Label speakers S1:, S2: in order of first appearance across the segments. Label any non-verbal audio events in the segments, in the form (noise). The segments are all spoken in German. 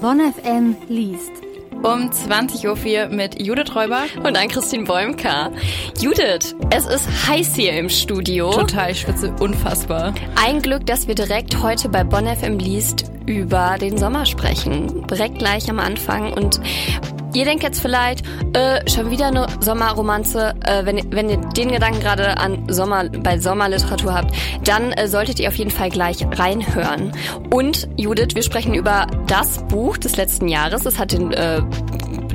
S1: Bonn FM liest.
S2: Um 20.04 Uhr mit Judith Räuber
S3: und an Christine Bäumka. Judith, es ist heiß hier im Studio.
S2: Total, ich schwitze unfassbar.
S3: Ein Glück, dass wir direkt heute bei Bonn FM liest über den Sommer sprechen. Direkt gleich am Anfang und Ihr denkt jetzt vielleicht, äh, schon wieder eine Sommerromanze. Äh, wenn, wenn ihr den Gedanken gerade an Sommer, bei Sommerliteratur habt, dann äh, solltet ihr auf jeden Fall gleich reinhören. Und Judith, wir sprechen über das Buch des letzten Jahres. Es hat den äh,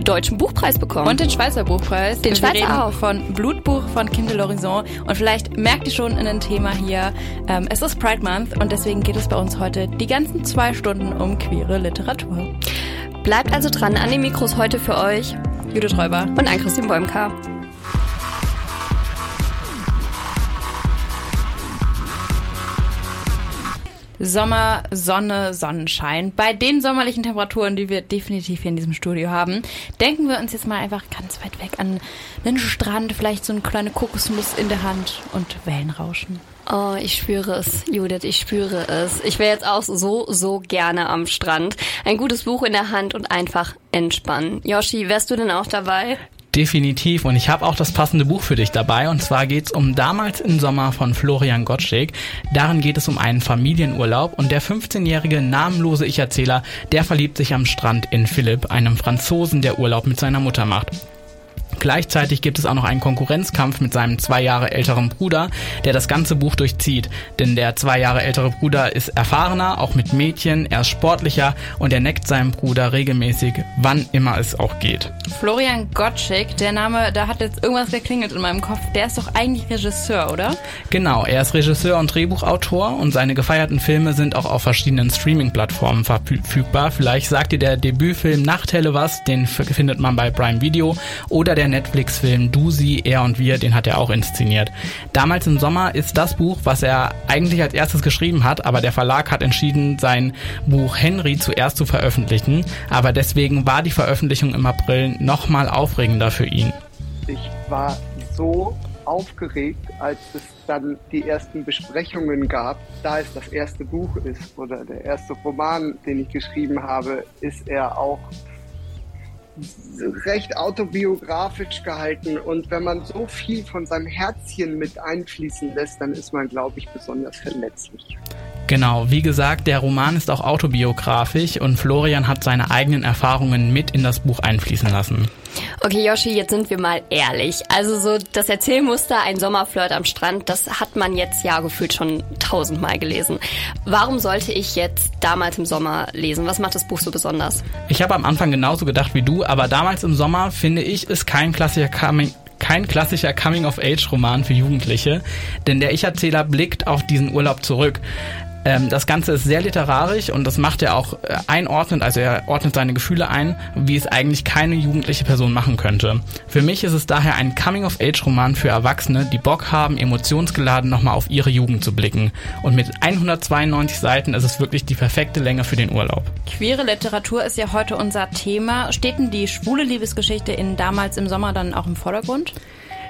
S3: Deutschen Buchpreis bekommen.
S2: Und den Schweizer Buchpreis.
S3: Den
S2: Wir
S3: Schweizer
S2: reden
S3: auch.
S2: Von Blutbuch von Kim de l'Horizon. Und vielleicht merkt ihr schon in dem Thema hier, ähm, es ist Pride Month und deswegen geht es bei uns heute die ganzen zwei Stunden um queere Literatur.
S3: Bleibt also dran an den Mikros heute für euch
S2: Judith Räuber.
S3: und an Christine
S2: Sommer, Sonne, Sonnenschein. Bei den sommerlichen Temperaturen, die wir definitiv hier in diesem Studio haben, denken wir uns jetzt mal einfach ganz weit weg an einen Strand, vielleicht so eine kleine Kokosnuss in der Hand und Wellenrauschen.
S3: Oh, ich spüre es, Judith, ich spüre es. Ich wäre jetzt auch so, so gerne am Strand. Ein gutes Buch in der Hand und einfach entspannen. Yoshi, wärst du denn auch dabei?
S4: Definitiv. Und ich habe auch das passende Buch für dich dabei. Und zwar geht es um Damals im Sommer von Florian Gottschalk. Darin geht es um einen Familienurlaub. Und der 15-jährige namenlose Ich-Erzähler, der verliebt sich am Strand in Philipp, einem Franzosen, der Urlaub mit seiner Mutter macht. Gleichzeitig gibt es auch noch einen Konkurrenzkampf mit seinem zwei Jahre älteren Bruder, der das ganze Buch durchzieht. Denn der zwei Jahre ältere Bruder ist erfahrener, auch mit Mädchen, er ist sportlicher und er neckt seinen Bruder regelmäßig, wann immer es auch geht.
S2: Florian Gottschalk, der Name, da hat jetzt irgendwas geklingelt in meinem Kopf. Der ist doch eigentlich Regisseur, oder?
S4: Genau, er ist Regisseur und Drehbuchautor und seine gefeierten Filme sind auch auf verschiedenen Streaming-Plattformen verfügbar. Vielleicht sagt dir der Debütfilm Nachthelle was, den findet man bei Prime Video oder der Netflix-Film Du, Sie, Er und Wir, den hat er auch inszeniert. Damals im Sommer ist das Buch, was er eigentlich als erstes geschrieben hat, aber der Verlag hat entschieden, sein Buch Henry zuerst zu veröffentlichen, aber deswegen war die Veröffentlichung im April nochmal aufregender für ihn.
S5: Ich war so aufgeregt, als es dann die ersten Besprechungen gab. Da es das erste Buch ist oder der erste Roman, den ich geschrieben habe, ist er auch recht autobiografisch gehalten. Und wenn man so viel von seinem Herzchen mit einfließen lässt, dann ist man, glaube ich, besonders verletzlich.
S4: Genau, wie gesagt, der Roman ist auch autobiografisch und Florian hat seine eigenen Erfahrungen mit in das Buch einfließen lassen.
S3: Okay, Yoshi, jetzt sind wir mal ehrlich. Also so das Erzählmuster, ein Sommerflirt am Strand, das hat man jetzt ja gefühlt schon tausendmal gelesen. Warum sollte ich jetzt damals im Sommer lesen? Was macht das Buch so besonders?
S4: Ich habe am Anfang genauso gedacht wie du, aber damals im Sommer finde ich, ist kein klassischer Coming kein klassischer Coming-of-Age-Roman für Jugendliche, denn der Ich-Erzähler blickt auf diesen Urlaub zurück. Ähm, das Ganze ist sehr literarisch und das macht er auch äh, einordnend, also er ordnet seine Gefühle ein, wie es eigentlich keine jugendliche Person machen könnte. Für mich ist es daher ein Coming-of-Age-Roman für Erwachsene, die Bock haben, emotionsgeladen nochmal auf ihre Jugend zu blicken. Und mit 192 Seiten ist es wirklich die perfekte Länge für den Urlaub.
S2: Queere Literatur ist ja heute unser Thema. Steht denn die schwule Liebesgeschichte in damals im Sommer dann auch im Vordergrund?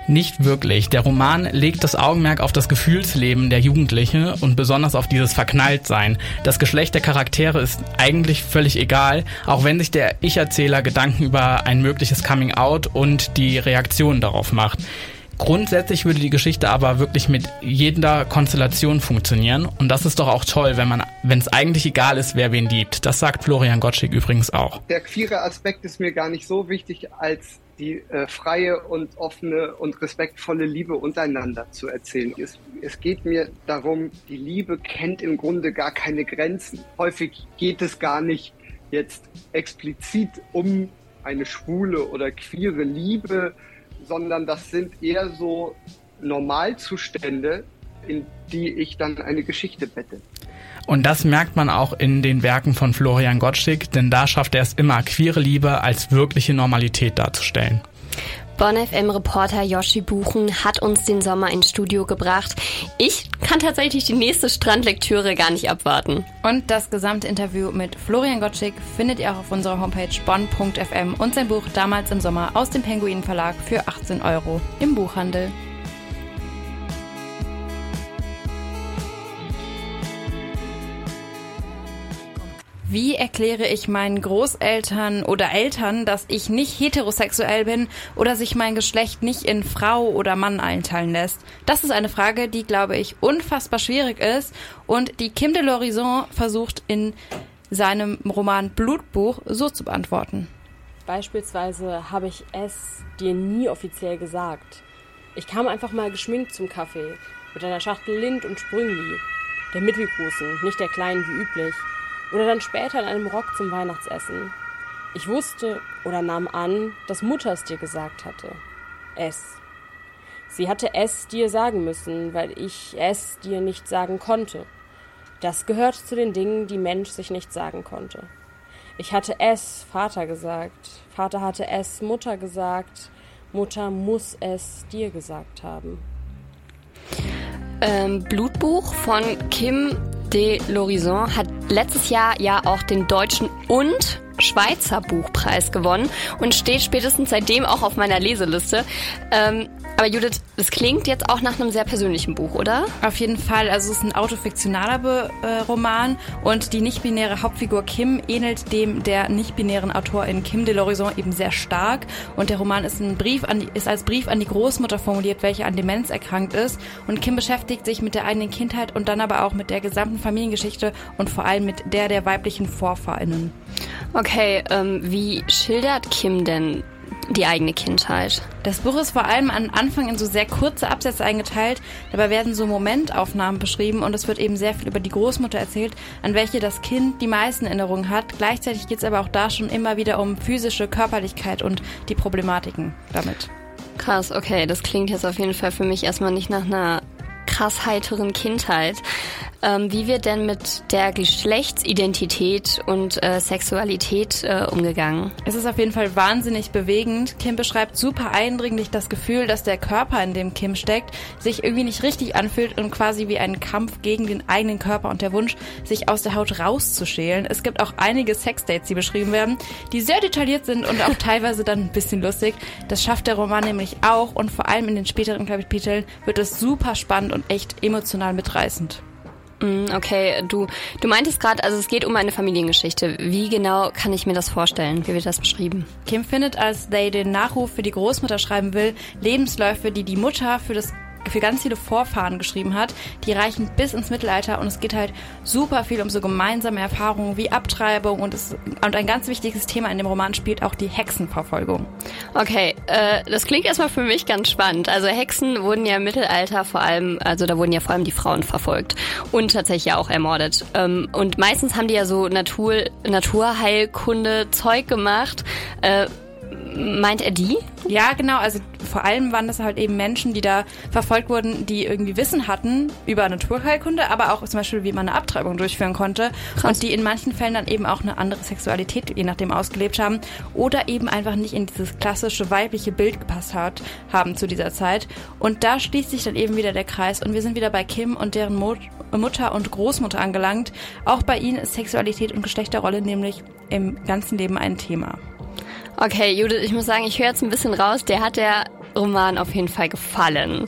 S4: Nicht wirklich. Der Roman legt das Augenmerk auf das Gefühlsleben der Jugendlichen und besonders auf dieses Verknalltsein. Das Geschlecht der Charaktere ist eigentlich völlig egal, auch wenn sich der Ich-Erzähler Gedanken über ein mögliches Coming-out und die Reaktion darauf macht. Grundsätzlich würde die Geschichte aber wirklich mit jeder Konstellation funktionieren und das ist doch auch toll, wenn man, wenn es eigentlich egal ist, wer wen liebt. Das sagt Florian Gottschalk übrigens auch.
S5: Der queere Aspekt ist mir gar nicht so wichtig, als die äh, freie und offene und respektvolle Liebe untereinander zu erzählen. Es, es geht mir darum, die Liebe kennt im Grunde gar keine Grenzen. Häufig geht es gar nicht jetzt explizit um eine schwule oder queere Liebe, sondern das sind eher so Normalzustände, in die ich dann eine Geschichte bette.
S4: Und das merkt man auch in den Werken von Florian Gottschalk, denn da schafft er es immer, queere Liebe als wirkliche Normalität darzustellen.
S3: Bonn FM Reporter Yoshi Buchen hat uns den Sommer ins Studio gebracht. Ich kann tatsächlich die nächste Strandlektüre gar nicht abwarten.
S2: Und das gesamte Interview mit Florian Gottschalk findet ihr auch auf unserer Homepage bonn.fm und sein Buch Damals im Sommer aus dem Penguin Verlag für 18 Euro im Buchhandel. Wie erkläre ich meinen Großeltern oder Eltern, dass ich nicht heterosexuell bin oder sich mein Geschlecht nicht in Frau oder Mann einteilen lässt? Das ist eine Frage, die, glaube ich, unfassbar schwierig ist und die Kim de l'Horizon versucht in seinem Roman Blutbuch so zu beantworten.
S1: Beispielsweise habe ich es dir nie offiziell gesagt. Ich kam einfach mal geschminkt zum Kaffee mit einer Schachtel Lind und Sprüngli, der mittelgroßen, nicht der kleinen wie üblich. Oder dann später in einem Rock zum Weihnachtsessen. Ich wusste oder nahm an, dass Mutter es dir gesagt hatte. Es. Sie hatte es dir sagen müssen, weil ich es dir nicht sagen konnte. Das gehört zu den Dingen, die Mensch sich nicht sagen konnte. Ich hatte es Vater gesagt, Vater hatte es Mutter gesagt, Mutter muss es dir gesagt haben.
S3: Ähm, Blutbuch von Kim de l'Horizon hat letztes Jahr ja auch den deutschen und Schweizer Buchpreis gewonnen und steht spätestens seitdem auch auf meiner Leseliste. Ähm, aber Judith, es klingt jetzt auch nach einem sehr persönlichen Buch, oder?
S2: Auf jeden Fall. Also es ist ein autofiktionaler Be äh, Roman und die nicht-binäre Hauptfigur Kim ähnelt dem der nicht-binären Autorin Kim de l'Horizon eben sehr stark. Und der Roman ist, ein Brief an die, ist als Brief an die Großmutter formuliert, welche an Demenz erkrankt ist. Und Kim beschäftigt sich mit der eigenen Kindheit und dann aber auch mit der gesamten Familiengeschichte und vor allem mit der der weiblichen VorfahrInnen.
S3: Okay, ähm, wie schildert Kim denn die eigene Kindheit.
S2: Das Buch ist vor allem am Anfang in so sehr kurze Absätze eingeteilt. Dabei werden so Momentaufnahmen beschrieben und es wird eben sehr viel über die Großmutter erzählt, an welche das Kind die meisten Erinnerungen hat. Gleichzeitig geht es aber auch da schon immer wieder um physische Körperlichkeit und die Problematiken damit.
S3: Krass, okay, das klingt jetzt auf jeden Fall für mich erstmal nicht nach einer krass heiteren Kindheit ähm, wie wird denn mit der Geschlechtsidentität und äh, Sexualität äh, umgegangen?
S2: Es ist auf jeden Fall wahnsinnig bewegend. Kim beschreibt super eindringlich das Gefühl, dass der Körper, in dem Kim steckt, sich irgendwie nicht richtig anfühlt und quasi wie ein Kampf gegen den eigenen Körper und der Wunsch, sich aus der Haut rauszuschälen. Es gibt auch einige Sexdates, die beschrieben werden, die sehr detailliert sind und auch teilweise dann ein bisschen lustig. Das schafft der Roman nämlich auch und vor allem in den späteren Kapiteln wird es super spannend und echt emotional mitreißend.
S3: Mm, okay, du, du meintest gerade, also es geht um eine Familiengeschichte. Wie genau kann ich mir das vorstellen? Wie wird das beschrieben?
S2: Kim findet, als They den Nachruf für die Großmutter schreiben will, Lebensläufe, die die Mutter für das für ganz viele Vorfahren geschrieben hat. Die reichen bis ins Mittelalter und es geht halt super viel um so gemeinsame Erfahrungen wie Abtreibung und, es, und ein ganz wichtiges Thema in dem Roman spielt auch die Hexenverfolgung.
S3: Okay, äh, das klingt erstmal für mich ganz spannend. Also Hexen wurden ja im Mittelalter vor allem, also da wurden ja vor allem die Frauen verfolgt und tatsächlich auch ermordet. Ähm, und meistens haben die ja so Natur, Naturheilkunde Zeug gemacht. Äh, meint er die?
S2: Ja, genau. Also vor allem waren das halt eben Menschen, die da verfolgt wurden, die irgendwie Wissen hatten über Naturheilkunde, aber auch zum Beispiel, wie man eine Abtreibung durchführen konnte. Krass. Und die in manchen Fällen dann eben auch eine andere Sexualität je nachdem ausgelebt haben oder eben einfach nicht in dieses klassische weibliche Bild gepasst hat, haben zu dieser Zeit. Und da schließt sich dann eben wieder der Kreis und wir sind wieder bei Kim und deren Mo Mutter und Großmutter angelangt. Auch bei ihnen ist Sexualität und Geschlechterrolle nämlich im ganzen Leben ein Thema.
S3: Okay, Judith, ich muss sagen, ich höre jetzt ein bisschen raus. Der hat der Roman auf jeden Fall gefallen.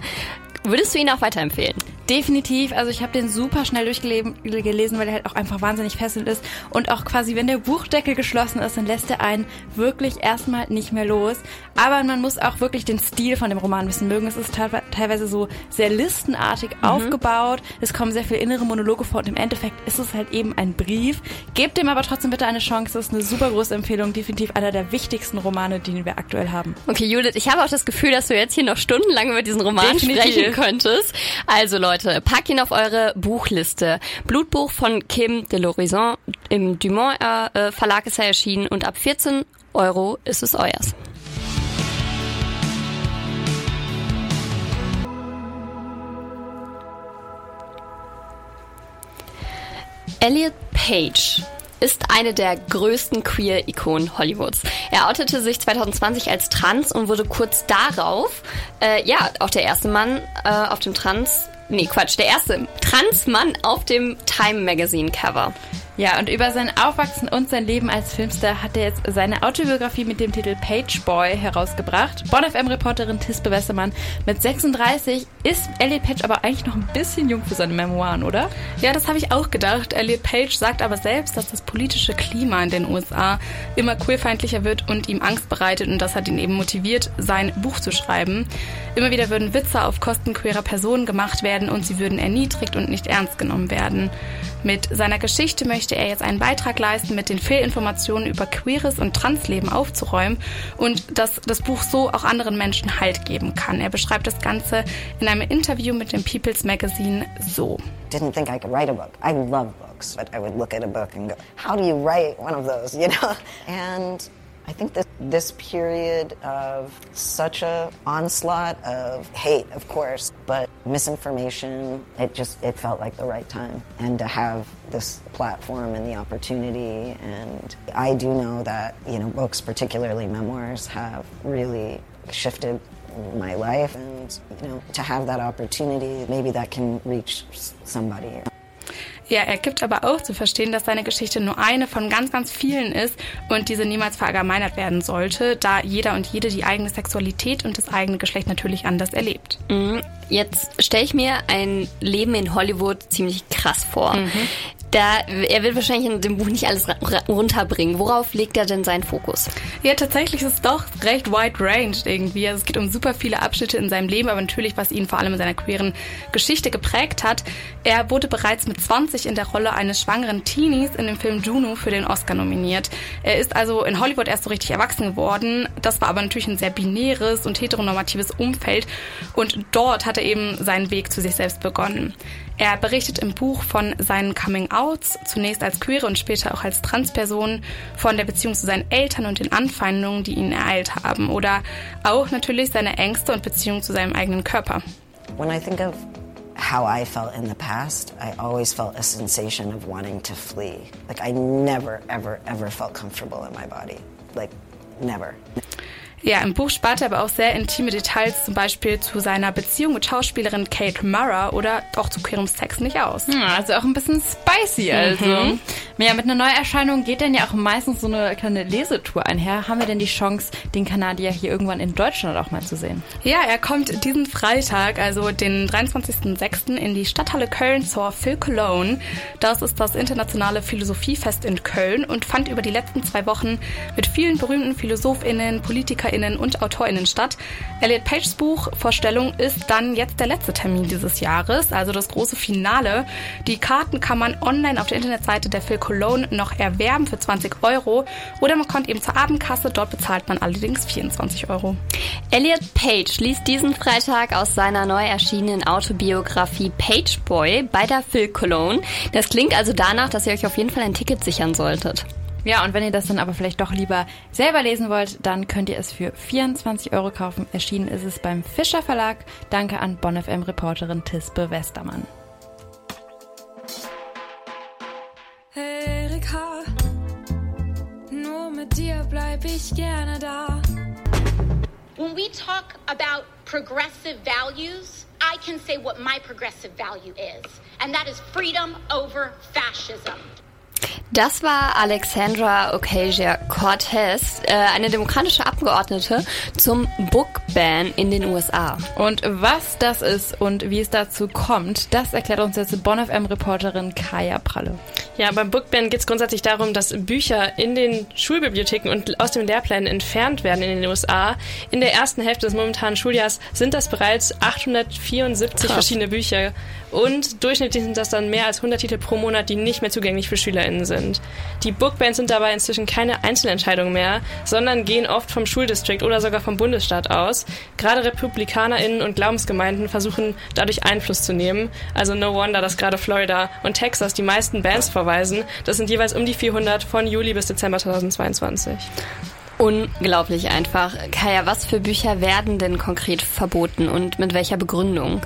S3: Würdest du ihn auch weiterempfehlen?
S2: Definitiv. Also ich habe den super schnell durchgelesen, weil er halt auch einfach wahnsinnig fesselnd ist. Und auch quasi, wenn der Buchdeckel geschlossen ist, dann lässt er einen wirklich erstmal nicht mehr los. Aber man muss auch wirklich den Stil von dem Roman wissen mögen. Es ist teilweise so sehr listenartig mhm. aufgebaut. Es kommen sehr viele innere Monologe vor und im Endeffekt ist es halt eben ein Brief. Gebt dem aber trotzdem bitte eine Chance. Es ist eine super große Empfehlung. Definitiv einer der wichtigsten Romane, die wir aktuell haben.
S3: Okay, Judith, ich habe auch das Gefühl, dass du jetzt hier noch stundenlang über diesen Roman Definitiv. sprechen könntest. Also Leute, Leute, packt ihn auf eure Buchliste. Blutbuch von Kim de l'Horizon im Dumont äh, Verlag ist er erschienen und ab 14 Euro ist es euers. Elliot Page ist eine der größten Queer-Ikonen Hollywoods. Er outete sich 2020 als trans und wurde kurz darauf, äh, ja, auch der erste Mann äh, auf dem Trans Nee, Quatsch, der erste Transmann auf dem Time Magazine Cover.
S2: Ja, und über sein Aufwachsen und sein Leben als Filmstar hat er jetzt seine Autobiografie mit dem Titel Page Boy herausgebracht. Bon FM-Reporterin Tispe Westermann mit 36 ist Elliot Page aber eigentlich noch ein bisschen jung für seine Memoiren, oder?
S6: Ja, das habe ich auch gedacht. Elliot Page sagt aber selbst, dass das politische Klima in den USA immer queerfeindlicher wird und ihm Angst bereitet und das hat ihn eben motiviert, sein Buch zu schreiben. Immer wieder würden Witze auf Kosten queerer Personen gemacht werden und sie würden erniedrigt und nicht ernst genommen werden. Mit seiner Geschichte möchte er jetzt einen Beitrag leisten, mit den Fehlinformationen über queeres und Transleben aufzuräumen und dass das Buch so auch anderen Menschen Halt geben kann. Er beschreibt das Ganze in einem Interview mit dem People's Magazine so.
S7: Didn't think I could write a book. I love books, but I would look at a book and go, how do you write one of those, you know? (laughs) And I think that this period of such a onslaught of hate, of course, but misinformation, it just it felt like the right time. And to have this platform and the opportunity and I do know that, you know, books, particularly memoirs, have really shifted my life and you know to have that opportunity maybe that can reach somebody
S6: Ja, er gibt aber auch zu verstehen, dass seine Geschichte nur eine von ganz, ganz vielen ist und diese niemals verallgemeinert werden sollte, da jeder und jede die eigene Sexualität und das eigene Geschlecht natürlich anders erlebt.
S3: Mhm. Jetzt stelle ich mir ein Leben in Hollywood ziemlich krass vor. Mhm. Da, er wird wahrscheinlich in dem Buch nicht alles runterbringen. Worauf legt er denn seinen Fokus?
S6: Ja, tatsächlich ist es doch recht wide range irgendwie. Also es geht um super viele Abschnitte in seinem Leben, aber natürlich, was ihn vor allem in seiner queeren Geschichte geprägt hat. Er wurde bereits mit 20 in der Rolle eines schwangeren Teenies in dem Film Juno für den Oscar nominiert. Er ist also in Hollywood erst so richtig erwachsen geworden. Das war aber natürlich ein sehr binäres und heteronormatives Umfeld. Und dort hat er eben seinen Weg zu sich selbst begonnen. Er berichtet im Buch von seinen Coming-Outs, zunächst als Queere und später auch als Transperson, von der Beziehung zu seinen Eltern und den Anfeindungen, die ihn ereilt haben oder auch natürlich seine Ängste und Beziehung zu seinem eigenen Körper.
S7: When I think of how I felt in the past, I always felt a sensation of wanting to flee. Like I never, ever, ever felt comfortable in my body. Like never.
S6: Ja, im Buch spart er aber auch sehr intime Details, zum Beispiel zu seiner Beziehung mit Schauspielerin Kate Mara oder auch zu queerem Sex nicht aus.
S2: Ja, also auch ein bisschen spicy, also. Mhm. Ja, mit einer Neuerscheinung geht dann ja auch meistens so eine kleine Lesetour einher. Haben wir denn die Chance, den Kanadier hier irgendwann in Deutschland auch mal zu sehen?
S6: Ja, er kommt diesen Freitag, also den 23.06. in die Stadthalle Köln zur Phil Cologne. Das ist das internationale Philosophiefest in Köln und fand über die letzten zwei Wochen mit vielen berühmten PhilosophInnen, PolitikerInnen und AutorInnen statt. Elliot Pages Buch Vorstellung ist dann jetzt der letzte Termin dieses Jahres, also das große Finale. Die Karten kann man online auf der Internetseite der Phil Cologne noch erwerben für 20 Euro oder man kommt eben zur Abendkasse, dort bezahlt man allerdings 24 Euro.
S3: Elliot Page liest diesen Freitag aus seiner neu erschienenen Autobiografie Page Boy bei der Phil Cologne. Das klingt also danach, dass ihr euch auf jeden Fall ein Ticket sichern solltet.
S2: Ja, und wenn ihr das dann aber vielleicht doch lieber selber lesen wollt, dann könnt ihr es für 24 Euro kaufen. Erschienen ist es beim Fischer Verlag. Danke an BonfM-Reporterin Tispe Westermann.
S8: When we talk about progressive values, I can say what my progressive value is, and that is freedom over fascism.
S3: Das war Alexandra Ocasio-Cortez, äh, eine demokratische Abgeordnete zum Book Ban in den USA.
S2: Und was das ist und wie es dazu kommt, das erklärt uns jetzt Bonn-FM-Reporterin Kaya Pralle.
S9: Ja, beim Book Ban geht es grundsätzlich darum, dass Bücher in den Schulbibliotheken und aus den Lehrplänen entfernt werden in den USA. In der ersten Hälfte des momentanen Schuljahres sind das bereits 874 Krass. verschiedene Bücher und durchschnittlich sind das dann mehr als 100 Titel pro Monat, die nicht mehr zugänglich für SchülerInnen sind. Die Bookbands sind dabei inzwischen keine Einzelentscheidung mehr, sondern gehen oft vom Schuldistrikt oder sogar vom Bundesstaat aus. Gerade RepublikanerInnen und Glaubensgemeinden versuchen dadurch Einfluss zu nehmen. Also no wonder, dass gerade Florida und Texas die meisten Bands verweisen. Das sind jeweils um die 400 von Juli bis Dezember 2022.
S3: Unglaublich einfach. Kaya, was für Bücher werden denn konkret verboten und mit welcher Begründung?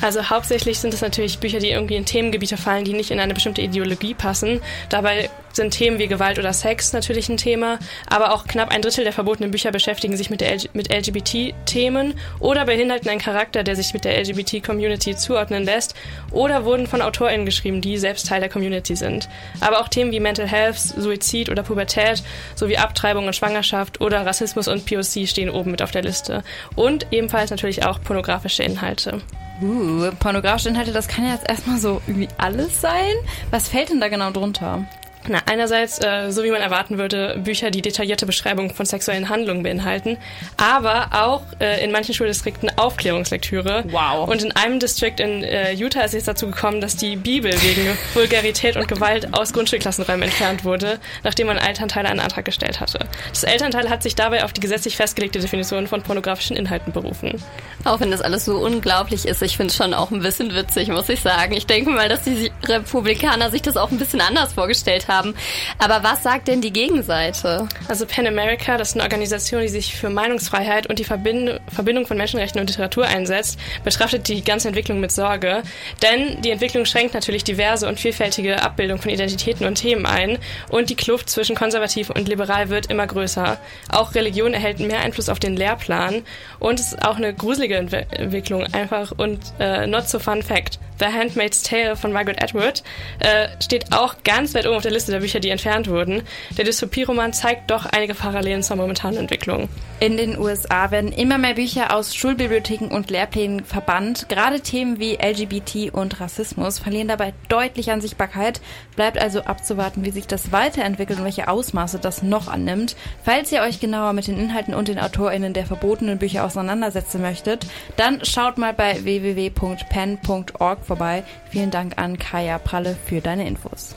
S9: Also hauptsächlich sind es natürlich Bücher, die irgendwie in Themengebiete fallen, die nicht in eine bestimmte Ideologie passen. Dabei sind Themen wie Gewalt oder Sex natürlich ein Thema, aber auch knapp ein Drittel der verbotenen Bücher beschäftigen sich mit, mit LGBT-Themen oder beinhalten einen Charakter, der sich mit der LGBT-Community zuordnen lässt oder wurden von AutorInnen geschrieben, die selbst Teil der Community sind. Aber auch Themen wie Mental Health, Suizid oder Pubertät sowie Abtreibung und Schwangerschaft oder Rassismus und POC stehen oben mit auf der Liste. Und ebenfalls natürlich auch pornografische Inhalte.
S2: Uh, pornografische Inhalte, das kann ja jetzt erstmal so irgendwie alles sein. Was fällt denn da genau drunter?
S9: Na, einerseits, äh, so wie man erwarten würde, Bücher, die detaillierte Beschreibungen von sexuellen Handlungen beinhalten, aber auch äh, in manchen Schuldistrikten Aufklärungslektüre.
S2: Wow.
S9: Und in einem Distrikt in äh, Utah ist es dazu gekommen, dass die Bibel wegen (laughs) Vulgarität und Gewalt aus Grundschulklassenräumen entfernt wurde, nachdem ein Elternteil einen Antrag gestellt hatte. Das Elternteil hat sich dabei auf die gesetzlich festgelegte Definition von pornografischen Inhalten berufen.
S3: Auch wenn das alles so unglaublich ist, ich finde es schon auch ein bisschen witzig, muss ich sagen. Ich denke mal, dass die Republikaner sich das auch ein bisschen anders vorgestellt haben haben. Aber was sagt denn die Gegenseite?
S9: Also Pen America, das ist eine Organisation, die sich für Meinungsfreiheit und die Verbind Verbindung von Menschenrechten und Literatur einsetzt, betrachtet die ganze Entwicklung mit Sorge. Denn die Entwicklung schränkt natürlich diverse und vielfältige Abbildung von Identitäten und Themen ein und die Kluft zwischen konservativ und liberal wird immer größer. Auch Religion erhält mehr Einfluss auf den Lehrplan und es ist auch eine gruselige Ent Entwicklung einfach und äh, not so fun fact. The Handmaid's Tale von Margaret Atwood äh, steht auch ganz weit oben auf der Liste der Bücher, die entfernt wurden. Der Dystopieroman zeigt doch einige Parallelen zur momentanen Entwicklung.
S2: In den USA werden immer mehr Bücher aus Schulbibliotheken und Lehrplänen verbannt. Gerade Themen wie LGBT und Rassismus verlieren dabei deutlich an Sichtbarkeit. Bleibt also abzuwarten, wie sich das weiterentwickelt und welche Ausmaße das noch annimmt. Falls ihr euch genauer mit den Inhalten und den AutorInnen der verbotenen Bücher auseinandersetzen möchtet, dann schaut mal bei www.pen.org vorbei. Vielen Dank an Kaya Pralle für deine Infos.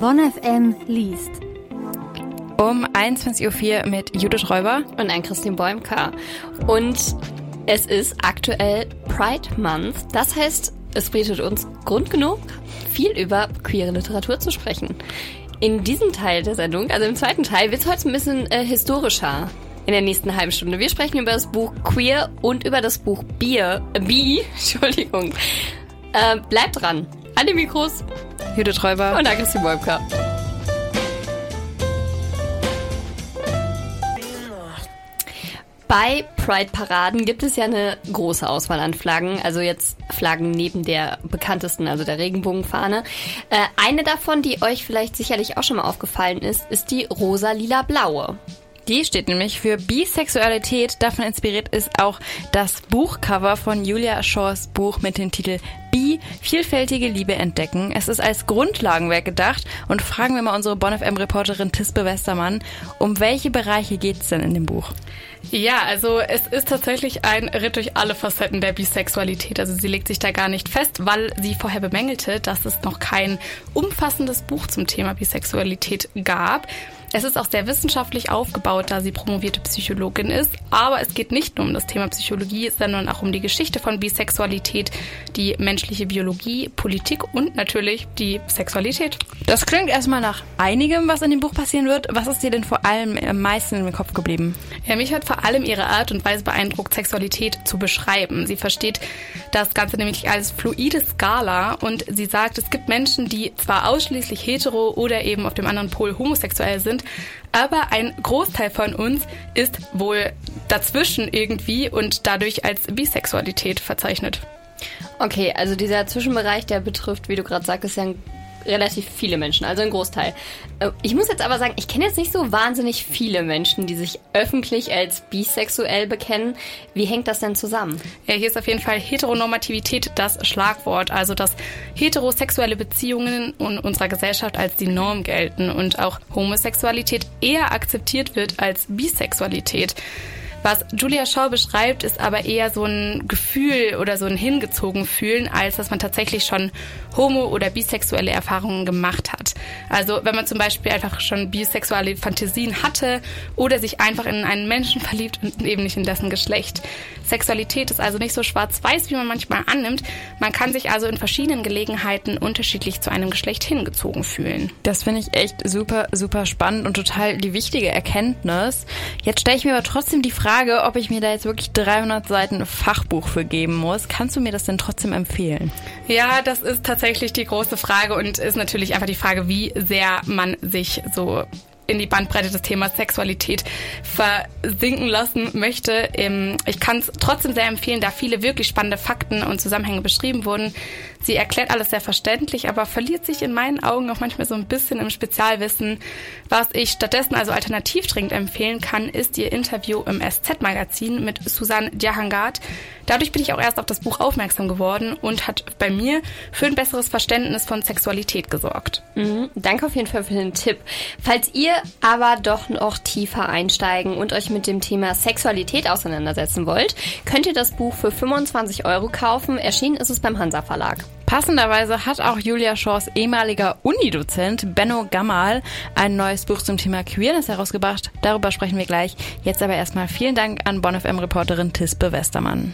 S10: Bonn FM liest.
S2: Um 21.04 Uhr mit Judith Räuber
S3: und ein Christine Bäumka. Und es ist aktuell Pride Month. Das heißt, es bietet uns Grund genug, viel über queere Literatur zu sprechen. In diesem Teil der Sendung, also im zweiten Teil, wird es heute ein bisschen äh, historischer in der nächsten halben Stunde. Wir sprechen über das Buch Queer und über das Buch Bier. Äh, Bi, (laughs) Entschuldigung. Äh, bleibt dran. An den Mikros.
S2: Judith Räuber
S3: und Agnessi Wolfka. Bei Pride-Paraden gibt es ja eine große Auswahl an Flaggen, also jetzt Flaggen neben der bekanntesten, also der Regenbogenfahne. Äh, eine davon, die euch vielleicht sicherlich auch schon mal aufgefallen ist, ist die rosa-lila-blaue.
S2: Die steht nämlich für Bisexualität. Davon inspiriert ist auch das Buchcover von Julia Shaws Buch mit dem Titel Bi, vielfältige Liebe entdecken. Es ist als Grundlagenwerk gedacht und fragen wir mal unsere Bonn FM Reporterin Tispe Westermann, um welche Bereiche geht es denn in dem Buch?
S6: Ja, also es ist tatsächlich ein Ritt durch alle Facetten der Bisexualität. Also sie legt sich da gar nicht fest, weil sie vorher bemängelte, dass es noch kein umfassendes Buch zum Thema Bisexualität gab. Es ist auch sehr wissenschaftlich aufgebaut, da sie promovierte Psychologin ist. Aber es geht nicht nur um das Thema Psychologie, sondern auch um die Geschichte von Bisexualität, die menschliche Biologie, Politik und natürlich die Sexualität.
S2: Das klingt erstmal nach einigem, was in dem Buch passieren wird. Was ist dir denn vor allem am meisten im Kopf geblieben?
S6: Ja, mich hat vor allem ihre Art und Weise beeindruckt, Sexualität zu beschreiben. Sie versteht das Ganze nämlich als fluide Skala und sie sagt, es gibt Menschen, die zwar ausschließlich hetero oder eben auf dem anderen Pol homosexuell sind, aber ein Großteil von uns ist wohl dazwischen irgendwie und dadurch als Bisexualität verzeichnet.
S3: Okay, also dieser Zwischenbereich, der betrifft, wie du gerade sagtest, ja ein relativ viele Menschen, also ein Großteil. Äh, ich muss jetzt aber sagen, ich kenne jetzt nicht so wahnsinnig viele Menschen, die sich öffentlich als bisexuell bekennen. Wie hängt das denn zusammen?
S6: Ja, hier ist auf jeden Fall Heteronormativität das Schlagwort, also dass heterosexuelle Beziehungen in unserer Gesellschaft als die Norm gelten und auch Homosexualität eher akzeptiert wird als Bisexualität. Was Julia Shaw beschreibt, ist aber eher so ein Gefühl oder so ein hingezogen fühlen, als dass man tatsächlich schon homo- oder bisexuelle Erfahrungen gemacht hat. Also wenn man zum Beispiel einfach schon bisexuelle Fantasien hatte oder sich einfach in einen Menschen verliebt und eben nicht in dessen Geschlecht. Sexualität ist also nicht so schwarz-weiß, wie man manchmal annimmt. Man kann sich also in verschiedenen Gelegenheiten unterschiedlich zu einem Geschlecht hingezogen fühlen.
S2: Das finde ich echt super, super spannend und total die wichtige Erkenntnis. Jetzt stelle ich mir aber trotzdem die Frage, ob ich mir da jetzt wirklich 300 Seiten Fachbuch für geben muss. Kannst du mir das denn trotzdem empfehlen?
S6: Ja, das ist tatsächlich die große Frage und ist natürlich einfach die Frage, wie sehr man sich so in die Bandbreite des Themas Sexualität versinken lassen möchte. Ähm, ich kann es trotzdem sehr empfehlen, da viele wirklich spannende Fakten und Zusammenhänge beschrieben wurden. Sie erklärt alles sehr verständlich, aber verliert sich in meinen Augen auch manchmal so ein bisschen im Spezialwissen. Was ich stattdessen also alternativ dringend empfehlen kann, ist ihr Interview im SZ-Magazin mit Susanne Djahangard. Dadurch bin ich auch erst auf das Buch aufmerksam geworden und hat bei mir für ein besseres Verständnis von Sexualität gesorgt.
S3: Mhm, danke auf jeden Fall für den Tipp. Falls ihr aber doch noch tiefer einsteigen und euch mit dem Thema Sexualität auseinandersetzen wollt, könnt ihr das Buch für 25 Euro kaufen. Erschienen ist es beim Hansa Verlag.
S2: Passenderweise hat auch Julia Shaws ehemaliger Unidozent Benno Gammal ein neues Buch zum Thema Queerness herausgebracht. Darüber sprechen wir gleich. Jetzt aber erstmal vielen Dank an BonfM-Reporterin Tispe Westermann.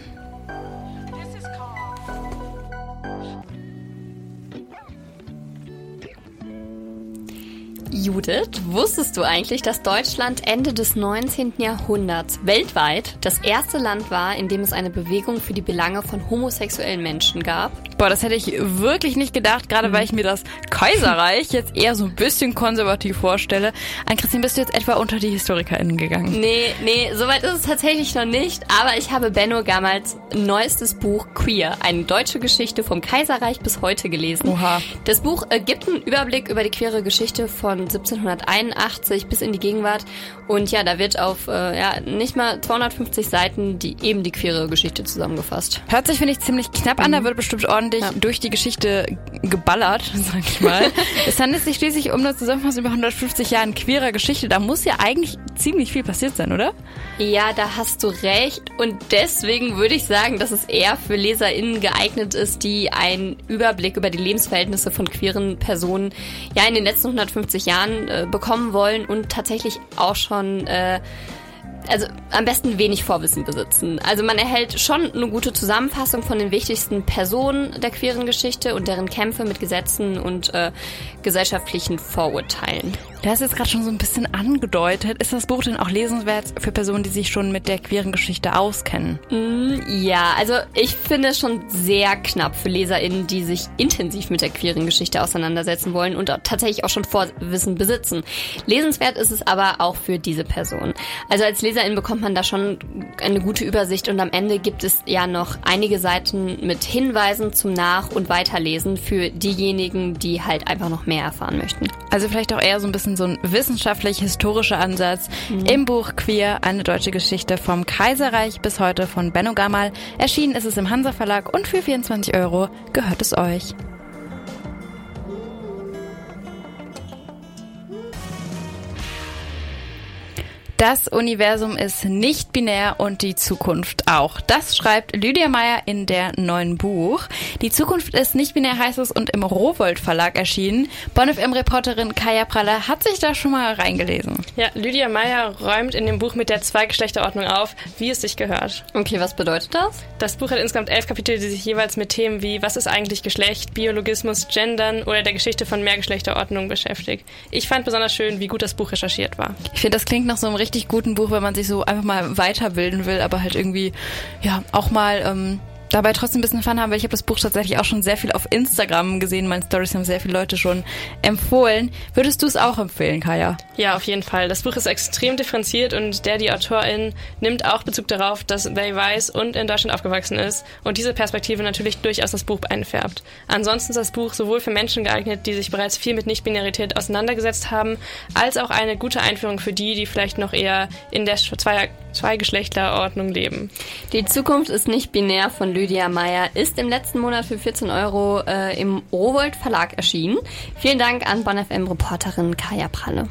S3: Judith, wusstest du eigentlich, dass Deutschland Ende des 19. Jahrhunderts weltweit das erste Land war, in dem es eine Bewegung für die Belange von homosexuellen Menschen gab?
S2: Boah, das hätte ich wirklich nicht gedacht, gerade mhm. weil ich mir das Kaiserreich jetzt eher so ein bisschen konservativ vorstelle. An Christine, bist du jetzt etwa unter die HistorikerInnen gegangen?
S3: Nee, nee, soweit ist es tatsächlich noch nicht, aber ich habe Benno Gammals neuestes Buch Queer, eine deutsche Geschichte vom Kaiserreich bis heute gelesen.
S2: Oha.
S3: Das Buch äh, gibt einen Überblick über die queere Geschichte von 1781 bis in die Gegenwart. Und ja, da wird auf äh, ja, nicht mal 250 Seiten die, eben die queere Geschichte zusammengefasst.
S2: Hört sich, finde ich, ziemlich knapp an. Da mhm. wird bestimmt ordentlich ja. durch die Geschichte geballert, (laughs) sag ich mal. (laughs) es handelt sich schließlich um eine Zusammenfassung über 150 Jahren queerer Geschichte. Da muss ja eigentlich ziemlich viel passiert sein, oder?
S3: Ja, da hast du recht. Und deswegen würde ich sagen, dass es eher für LeserInnen geeignet ist, die einen Überblick über die Lebensverhältnisse von queeren Personen ja in den letzten 150 Jahren Jahren äh, bekommen wollen und tatsächlich auch schon äh, also am besten wenig Vorwissen besitzen. Also man erhält schon eine gute Zusammenfassung von den wichtigsten Personen der queeren Geschichte und deren Kämpfe mit Gesetzen und äh, gesellschaftlichen Vorurteilen.
S2: Du hast jetzt gerade schon so ein bisschen angedeutet. Ist das Buch denn auch lesenswert für Personen, die sich schon mit der queeren Geschichte auskennen?
S3: Mm, ja, also ich finde es schon sehr knapp für LeserInnen, die sich intensiv mit der queeren Geschichte auseinandersetzen wollen und tatsächlich auch schon Vorwissen besitzen. Lesenswert ist es aber auch für diese Person. Also als LeserIn bekommt man da schon eine gute Übersicht und am Ende gibt es ja noch einige Seiten mit Hinweisen zum Nach- und Weiterlesen für diejenigen, die halt einfach noch mehr erfahren möchten.
S2: Also vielleicht auch eher so ein bisschen so ein wissenschaftlich-historischer Ansatz mhm. im Buch Queer, eine deutsche Geschichte vom Kaiserreich bis heute von Benno Gamal. Erschienen ist es im Hansa Verlag und für 24 Euro gehört es euch. Das Universum ist nicht binär und die Zukunft auch. Das schreibt Lydia Meyer in der neuen Buch. Die Zukunft ist nicht binär heißt es und im Rowold Verlag erschienen. BonfM-Reporterin Kaya Praller hat sich da schon mal reingelesen.
S9: Ja, Lydia Meyer räumt in dem Buch mit der Zweigeschlechterordnung auf, wie es sich gehört.
S3: Okay, was bedeutet das?
S9: Das Buch hat insgesamt elf Kapitel, die sich jeweils mit Themen wie was ist eigentlich Geschlecht, Biologismus, Gendern oder der Geschichte von Mehrgeschlechterordnung beschäftigt. Ich fand besonders schön, wie gut das Buch recherchiert war.
S2: Ich finde, das klingt nach so einem richtig richtig guten Buch, wenn man sich so einfach mal weiterbilden will, aber halt irgendwie, ja, auch mal ähm, dabei trotzdem ein bisschen Fun haben, weil ich habe das Buch tatsächlich auch schon sehr viel auf Instagram gesehen. Meine Stories haben sehr viele Leute schon empfohlen. Würdest du es auch empfehlen, Kaya?
S9: Ja, auf jeden Fall. Das Buch ist extrem differenziert und der, die Autorin, nimmt auch Bezug darauf, dass They weiß und in Deutschland aufgewachsen ist und diese Perspektive natürlich durchaus das Buch einfärbt. Ansonsten ist das Buch sowohl für Menschen geeignet, die sich bereits viel mit Nichtbinarität auseinandergesetzt haben, als auch eine gute Einführung für die, die vielleicht noch eher in der Zweigeschlechterordnung leben.
S3: Die Zukunft ist nicht binär von Lydia Meyer ist im letzten Monat für 14 Euro äh, im Rowold Verlag erschienen. Vielen Dank an Bonn FM Reporterin Kaya Pralle.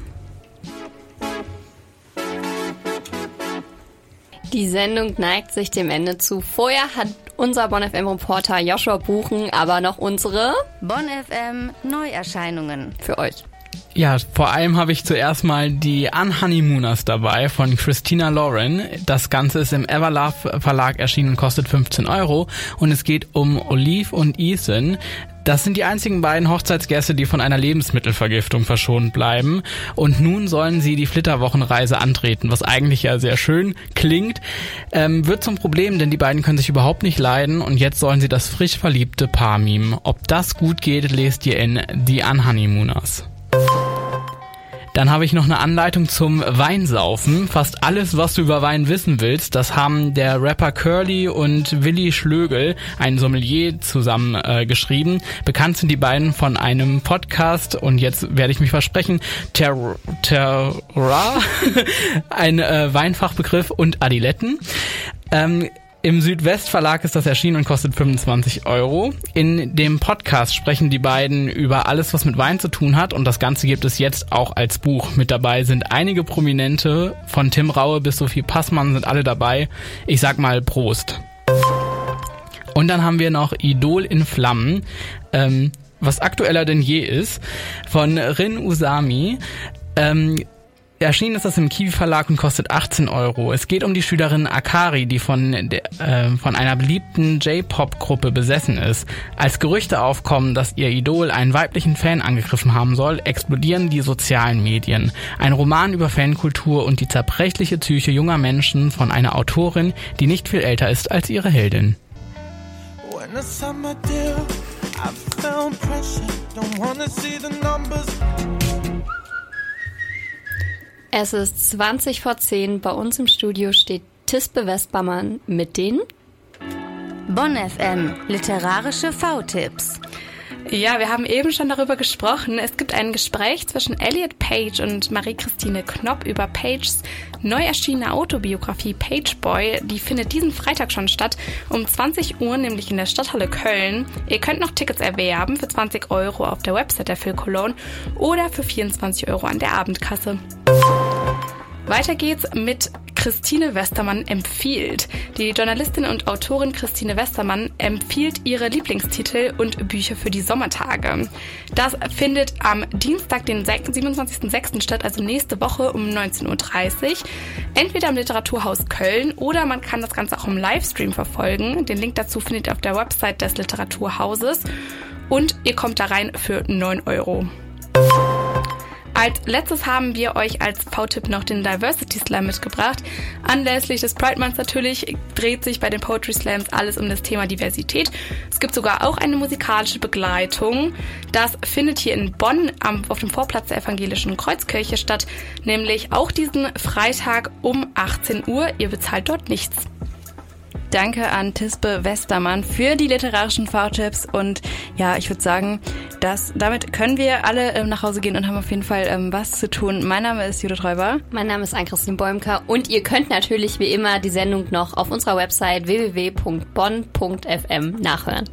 S3: Die Sendung neigt sich dem Ende zu. Vorher hat unser Bonn FM Reporter Joshua Buchen aber noch unsere
S10: Bonn FM Neuerscheinungen
S3: für euch.
S4: Ja, vor allem habe ich zuerst mal die Unhoneymooners dabei von Christina Lauren. Das Ganze ist im Everlove Verlag erschienen und kostet 15 Euro. Und es geht um Olive und Ethan. Das sind die einzigen beiden Hochzeitsgäste, die von einer Lebensmittelvergiftung verschont bleiben. Und nun sollen sie die Flitterwochenreise antreten, was eigentlich ja sehr schön klingt. Ähm, wird zum Problem, denn die beiden können sich überhaupt nicht leiden und jetzt sollen sie das frisch verliebte Paar mimen. Ob das gut geht, lest ihr in The Unhoneymooners. Dann habe ich noch eine Anleitung zum Weinsaufen. Fast alles, was du über Wein wissen willst, das haben der Rapper Curly und Willi Schlögel, ein Sommelier, zusammen äh, geschrieben. Bekannt sind die beiden von einem Podcast und jetzt werde ich mich versprechen, Terra, Terra (laughs) ein äh, Weinfachbegriff und Adiletten. Ähm, im Südwestverlag ist das erschienen und kostet 25 Euro. In dem Podcast sprechen die beiden über alles, was mit Wein zu tun hat und das Ganze gibt es jetzt auch als Buch. Mit dabei sind einige Prominente, von Tim Raue bis Sophie Passmann sind alle dabei. Ich sag mal Prost. Und dann haben wir noch Idol in Flammen, ähm, was aktueller denn je ist, von Rin Usami. Ähm, Erschienen ist das im Kiwi Verlag und kostet 18 Euro. Es geht um die Schülerin Akari, die von, äh, von einer beliebten J-Pop-Gruppe besessen ist. Als Gerüchte aufkommen, dass ihr Idol einen weiblichen Fan angegriffen haben soll, explodieren die sozialen Medien. Ein Roman über Fankultur und die zerbrechliche Psyche junger Menschen von einer Autorin, die nicht viel älter ist als ihre Heldin.
S3: Es ist 20 vor 10. Bei uns im Studio steht Tispe Westbammann mit den
S10: Bonn FM Literarische V-Tipps.
S6: Ja, wir haben eben schon darüber gesprochen. Es gibt ein Gespräch zwischen Elliot Page und Marie-Christine Knopp über Pages neu erschienene Autobiografie Pageboy. Die findet diesen Freitag schon statt, um 20 Uhr, nämlich in der Stadthalle Köln. Ihr könnt noch Tickets erwerben für 20 Euro auf der Website der Phil Cologne oder für 24 Euro an der Abendkasse. Weiter geht's mit Christine Westermann empfiehlt. Die Journalistin und Autorin Christine Westermann empfiehlt ihre Lieblingstitel und Bücher für die Sommertage. Das findet am Dienstag, den 27.06. statt, also nächste Woche um 19.30 Uhr. Entweder im Literaturhaus Köln oder man kann das Ganze auch im Livestream verfolgen. Den Link dazu findet ihr auf der Website des Literaturhauses. Und ihr kommt da rein für 9 Euro. Als letztes haben wir euch als V-Tipp noch den Diversity Slam mitgebracht. Anlässlich des Pride Months natürlich dreht sich bei den Poetry Slams alles um das Thema Diversität. Es gibt sogar auch eine musikalische Begleitung. Das findet hier in Bonn am, auf dem Vorplatz der Evangelischen Kreuzkirche statt, nämlich auch diesen Freitag um 18 Uhr. Ihr bezahlt dort nichts.
S2: Danke an Tispe Westermann für die literarischen V-Tipps und ja, ich würde sagen, dass damit können wir alle ähm, nach Hause gehen und haben auf jeden Fall ähm, was zu tun. Mein Name ist Judith Räuber.
S3: Mein Name ist Ann-Christine Bäumker und ihr könnt natürlich wie immer die Sendung noch auf unserer Website www.bonn.fm nachhören.